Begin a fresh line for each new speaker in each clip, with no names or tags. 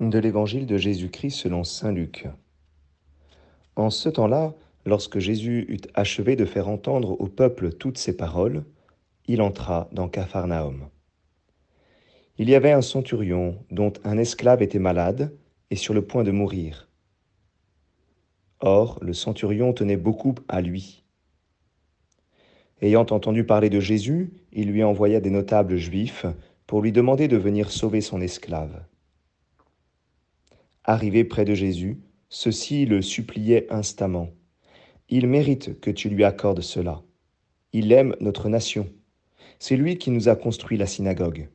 De l'Évangile de Jésus-Christ selon Saint Luc. En ce temps-là, lorsque Jésus eut achevé de faire entendre au peuple toutes ces paroles, il entra dans Capharnaüm. Il y avait un centurion dont un esclave était malade et sur le point de mourir. Or, le centurion tenait beaucoup à lui. Ayant entendu parler de Jésus, il lui envoya des notables juifs pour lui demander de venir sauver son esclave. Arrivé près de Jésus, ceux-ci le suppliaient instamment. Il mérite que tu lui accordes cela. Il aime notre nation. C'est lui qui nous a construit la synagogue.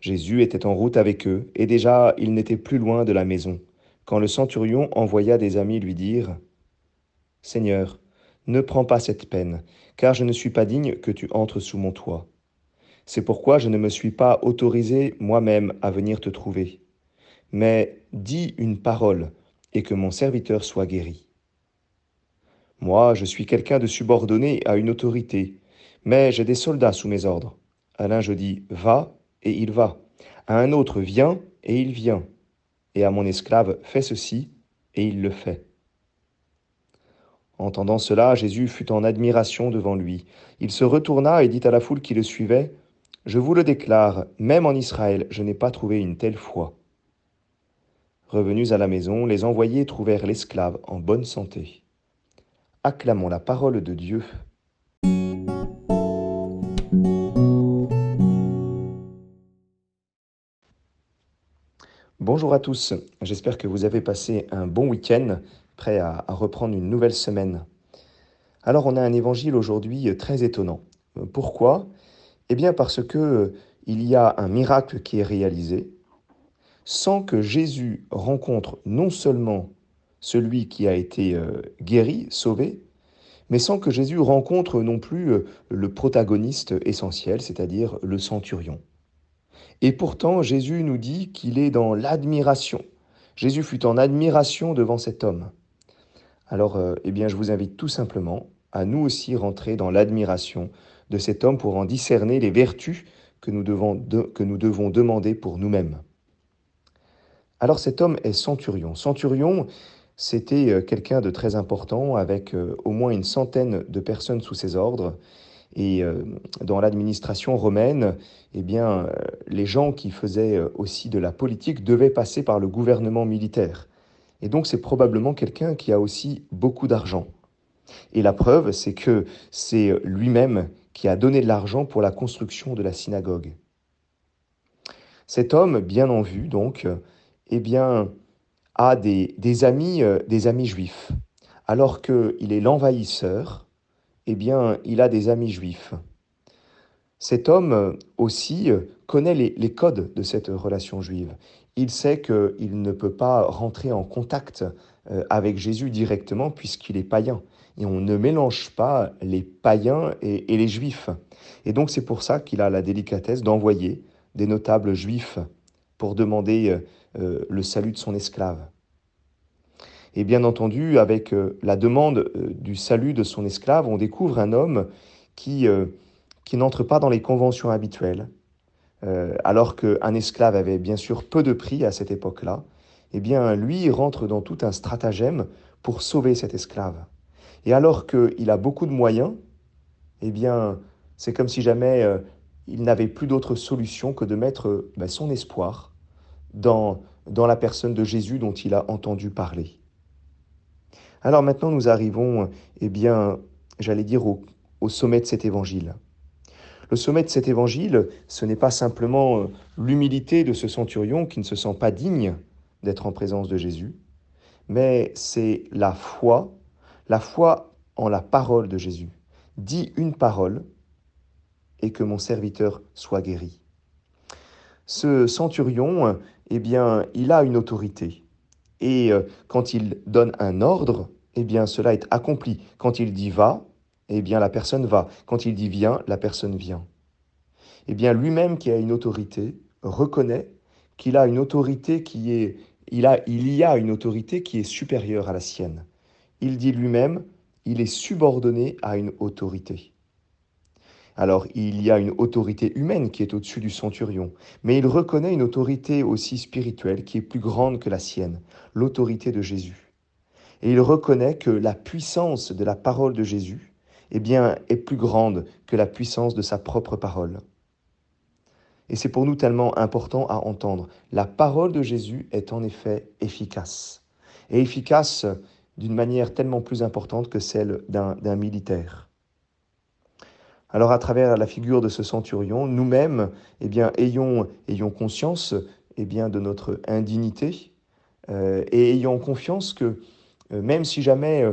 Jésus était en route avec eux, et déjà il n'était plus loin de la maison, quand le centurion envoya des amis lui dire Seigneur, ne prends pas cette peine, car je ne suis pas digne que tu entres sous mon toit. C'est pourquoi je ne me suis pas autorisé moi-même à venir te trouver. Mais dis une parole, et que mon serviteur soit guéri. Moi, je suis quelqu'un de subordonné à une autorité, mais j'ai des soldats sous mes ordres. À l'un je dis Va, et il va. À un autre, viens, et il vient. Et à mon esclave, fais ceci, et il le fait. Entendant cela, Jésus fut en admiration devant lui. Il se retourna et dit à la foule qui le suivait, Je vous le déclare, même en Israël, je n'ai pas trouvé une telle foi. Revenus à la maison, les envoyés trouvèrent l'esclave en bonne santé. Acclamons la parole de Dieu. Bonjour à tous, j'espère que vous avez passé un bon week-end, prêt à, reprendre une nouvelle semaine. Alors on a un évangile aujourd'hui très étonnant. Pourquoi? Eh bien parce que il y a un miracle qui est réalisé sans que Jésus rencontre non seulement celui qui a été euh, guéri, sauvé, mais sans que Jésus rencontre non plus euh, le protagoniste essentiel, c'est-à-dire le centurion. Et pourtant, Jésus nous dit qu'il est dans l'admiration. Jésus fut en admiration devant cet homme. Alors, euh, eh bien, je vous invite tout simplement à nous aussi rentrer dans l'admiration de cet homme pour en discerner les vertus que nous devons, que nous devons demander pour nous-mêmes. Alors cet homme est centurion. Centurion, c'était euh, quelqu'un de très important avec euh, au moins une centaine de personnes sous ses ordres. Et euh, dans l'administration romaine, eh bien, les gens qui faisaient aussi de la politique devaient passer par le gouvernement militaire. Et donc c'est probablement quelqu'un qui a aussi beaucoup d'argent. Et la preuve, c'est que c'est lui-même qui a donné de l'argent pour la construction de la synagogue. Cet homme, bien en vue, donc, eh bien, a des, amis, des amis juifs, alors qu'il est l'envahisseur eh bien, il a des amis juifs. Cet homme aussi connaît les, codes de cette relation juive. Il sait qu'il ne peut pas rentrer en contact euh, avec Jésus directement puisqu'il est païen. Et on ne mélange pas les païens et, les juifs. Et donc c'est pour ça qu'il a la délicatesse d'envoyer des notables juifs pour demander euh, le salut de son esclave. Et bien entendu, avec euh, la demande euh, du salut de son esclave, on découvre un homme qui, euh, qui n'entre pas dans les conventions habituelles. alors qu'un esclave avait bien sûr peu de prix à cette époque-là, eh bien lui rentre dans tout un stratagème pour sauver cet esclave. Et alors qu'il a beaucoup de moyens, eh bien c'est comme si jamais il n'avait plus d'autre solution que de mettre ben, son espoir dans, dans la personne de Jésus dont il a entendu parler. Alors maintenant, nous arrivons, eh bien, j'allais dire, au, sommet de cet évangile. Le sommet de cet évangile, ce n'est pas simplement euh, l'humilité de ce centurion qui ne se sent pas digne d'être en présence de Jésus, mais c'est la foi, la foi en la parole de Jésus. Dis une parole et que mon serviteur soit guéri. Ce centurion, eh bien, il a une autorité. Et euh, quand il donne un ordre, eh bien cela est accompli. Quand il dit va, eh bien la personne va. Quand il dit viens, la personne vient. Eh bien lui-même qui a une autorité reconnaît qu'il a une autorité qui est il a il y a une autorité qui est supérieure à la sienne. Il dit lui-même, il est subordonné à une autorité. Alors il y a une autorité humaine qui est au-dessus du centurion, mais il reconnaît une autorité aussi spirituelle qui est plus grande que la sienne, l'autorité de Jésus. Et il reconnaît que la puissance de la parole de Jésus eh bien, est plus grande que la puissance de sa propre parole. Et c'est pour nous tellement important à entendre. La parole de Jésus est en effet efficace. Et efficace d'une manière tellement plus importante que celle d'un militaire. Alors à travers la figure de ce centurion, nous-mêmes, eh bien, ayons, ayons conscience eh bien, de notre indignité euh, et ayons confiance que euh, même si jamais euh,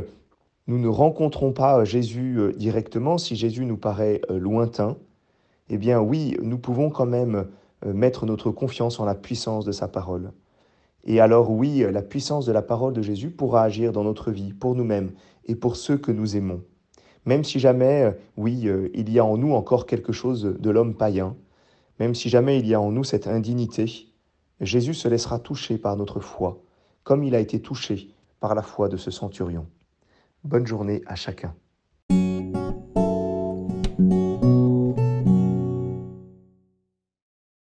nous ne rencontrons pas Jésus directement, si Jésus nous paraît lointain, eh bien oui, nous pouvons quand même mettre notre confiance en la puissance de sa parole. Et alors oui, la puissance de la parole de Jésus pourra agir dans notre vie, pour nous-mêmes et pour ceux que nous aimons. Même si jamais, euh, oui, euh, il y a en nous encore quelque chose de l'homme païen, même si jamais il y a en nous cette indignité, Jésus se laissera toucher par notre foi, comme il a été touché par la foi de ce centurion. Bonne journée à chacun.